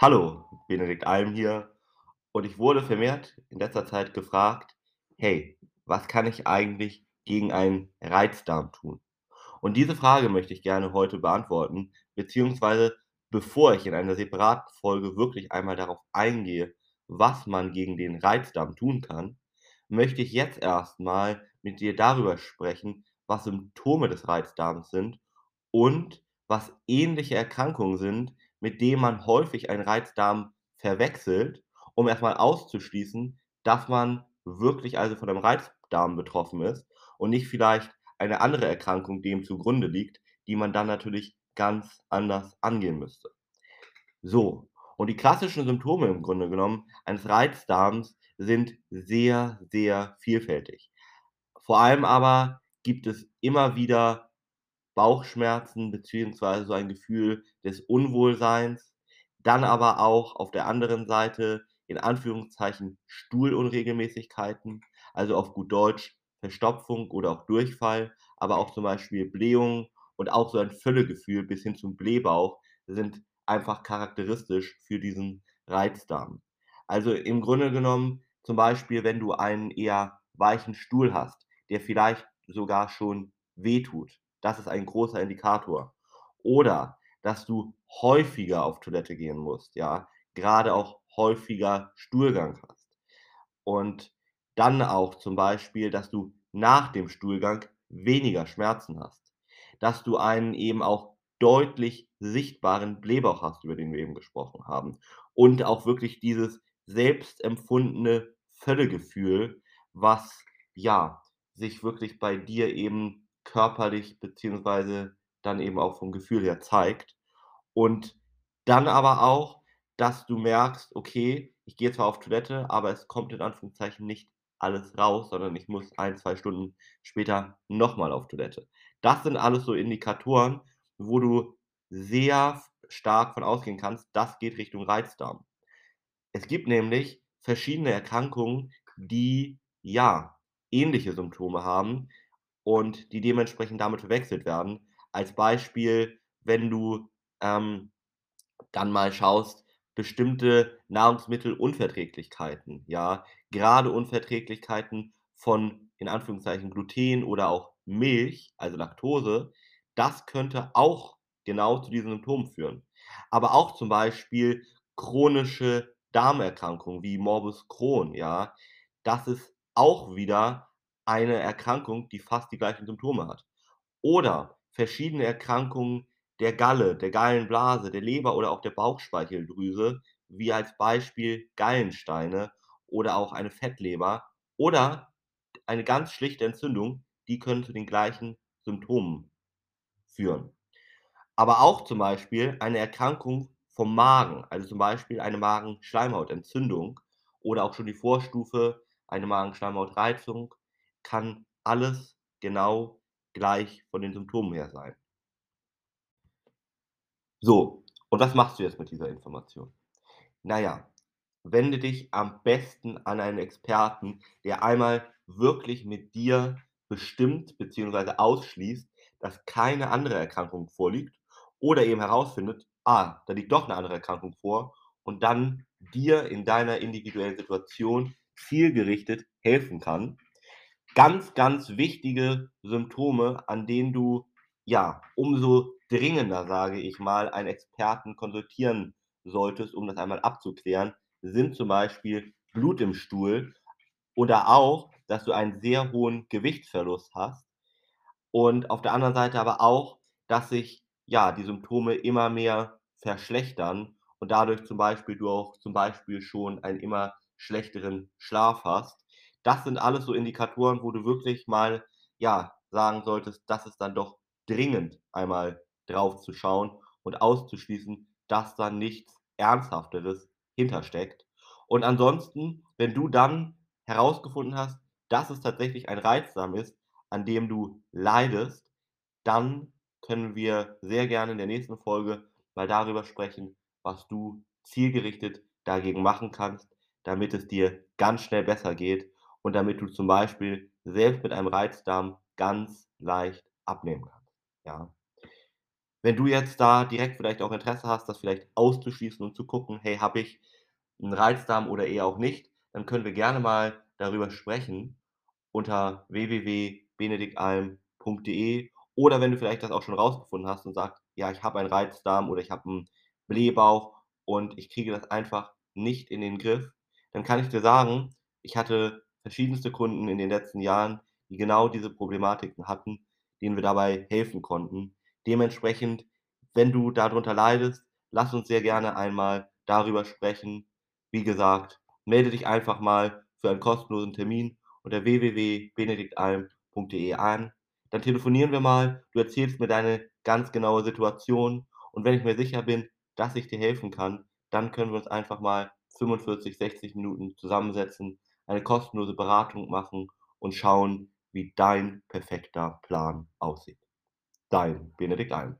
Hallo, Benedikt Alm hier. Und ich wurde vermehrt in letzter Zeit gefragt: „Hey, was kann ich eigentlich gegen einen Reizdarm tun?“ Und diese Frage möchte ich gerne heute beantworten, beziehungsweise bevor ich in einer separaten Folge wirklich einmal darauf eingehe, was man gegen den Reizdarm tun kann, möchte ich jetzt erst mal mit dir darüber sprechen, was Symptome des Reizdarms sind und was ähnliche Erkrankungen sind, mit denen man häufig einen Reizdarm verwechselt, um erst mal auszuschließen, dass man wirklich also von einem Reizdarm betroffen ist und nicht vielleicht eine andere Erkrankung dem zugrunde liegt, die man dann natürlich ganz anders angehen müsste. So, und die klassischen Symptome im Grunde genommen eines Reizdarms sind sehr, sehr vielfältig. Vor allem aber gibt es immer wieder Bauchschmerzen beziehungsweise so ein Gefühl des Unwohlseins, dann aber auch auf der anderen Seite in Anführungszeichen Stuhlunregelmäßigkeiten, also auf gut Deutsch Verstopfung oder auch Durchfall, aber auch zum Beispiel Blähungen und auch so ein Völlegefühl bis hin zum Blähbauch sind einfach charakteristisch für diesen Reizdarm. Also, im Grunde genommen zum Beispiel, wenn du einen eher weichen Stuhl hast, der vielleicht sogar schon wehtut. Das ist ein großer Indikator. Oder dass du häufiger auf Toilette gehen musst, ja, grade auch häufiger Stuhlgang hast. Und dann auch zum Beispiel, dass du nach dem Stuhlgang weniger Schmerzen hast. Dass du einen eben auch deutlich sichtbaren Blähbauch hast, über den wir eben gesprochen haben. Und auch wirklich dieses selbst empfundene Völlegefühl, was, ja, sich wirklich bei dir eben körperlich beziehungsweise dann eben auch vom Gefühl her zeigt. Und dann aber auch, dass du merkst: „Okay, ich gehe zwar auf Toilette, aber es kommt in Anführungszeichen nicht alles raus, sondern ich muss 1, 2 Stunden später noch mal auf Toilette.“ Das sind alles so Indikatoren, wo du sehr stark von ausgehen kannst, das geht Richtung Reizdarm. Es gibt nämlich verschiedene Erkrankungen, die, ja, ähnliche Symptome haben und die dementsprechend damit verwechselt werden. Als Beispiel, wenn du, ähm, dann mal schaust, bestimmte Nahrungsmittelunverträglichkeiten, ja, grade Unverträglichkeiten von, in Anführungszeichen, Gluten oder auch Milch, also Laktose, das könnte auch genau zu diesen Symptomen führen. Aber auch zum Beispiel chronische Darmerkrankungen wie Morbus Crohn, ja? Das ist auch wieder eine Erkrankung, die fast die gleichen Symptome hat. Oder verschiedene Erkrankungen der Galle, der Gallenblase, der Leber oder auch der Bauchspeicheldrüse, wie als Beispiel Gallensteine oder auch eine Fettleber oder eine ganz schlichte Entzündung, die können zu den gleichen Symptomen führen. Aber auch zum Beispiel eine Erkrankung vom Magen, also zum Beispiel eine Magenschleimhautentzündung oder auch schon die Vorstufe, eine Magenschleimhautreizung, kann alles genau gleich von den Symptomen her sein. So, und was machst du jetzt mit dieser Information? Na ja, wende dich am besten an einen Experten, der einmal wirklich mit dir bestimmt beziehungsweise ausschließt, dass keine andere Erkrankung vorliegt oder eben herausfindet: „Ah, da liegt doch 'ne andere Erkrankung vor“, und dann dir in deiner individuellen Situation zielgerichtet helfen kann. Ganz, ganz wichtige Symptome, an denen du, ja, umso dringender, sage ich mal, einen Experten konsultieren solltest, um das einmal abzuklären, sind zum Beispiel Blut im Stuhl oder auch, dass du einen sehr hohen Gewichtsverlust hast und auf der anderen Seite aber auch, dass sich, ja, die Symptome immer mehr verschlechtern und dadurch zum Beispiel du auch zum Beispiel schon einen immer schlechteren Schlaf hast. Das sind alles so Indikatoren, wo du wirklich mal, ja, sagen solltest, das ist dann doch dringend, einmal drauf zu schauen und auszuschließen, dass da nichts Ernsthafteres hintersteckt. Und ansonsten, wenn du dann herausgefunden hast, dass es tatsächlich ein Reizdarm ist, an dem du leidest, dann können wir sehr gerne in der nächsten Folge mal darüber sprechen, was du zielgerichtet dagegen machen kannst, damit es dir ganz schnell besser geht und damit du zum Beispiel selbst mit einem Reizdarm ganz leicht abnehmen kannst, ja? Wenn du jetzt da direkt vielleicht auch Interesse hast, das vielleicht auszuschließen und zu gucken: „Hey, habe ich 'n Reizdarm oder eher auch nicht?“ Dann können wir gerne mal darüber sprechen unter www.benediktalm.de oder wenn du vielleicht das auch schon rausgefunden hast und sagst: „Ja, ich habe einen Reizdarm oder ich habe 'n Blähbauch und ich kriege das einfach nicht in den Griff“, dann kann ich dir sagen, ich hatte verschiedenste Kunden in den letzten Jahren, die genau diese Problematiken hatten, denen wir dabei helfen konnten. Dementsprechend, wenn du da drunter leidest, lass uns sehr gerne einmal darüber sprechen. Wie gesagt, melde dich einfach mal für einen kostenlosen Termin unter www.benediktalm.de an. Dann telefonieren wir mal, du erzählst mir deine ganz genaue Situation und wenn ich mir sicher bin, dass ich dir helfen kann, dann können wir uns einfach mal 45, 60 Minuten zusammensetzen, eine kostenlose Beratung machen und schauen, wie dein perfekter Plan aussieht. Dein Benedikt Alm.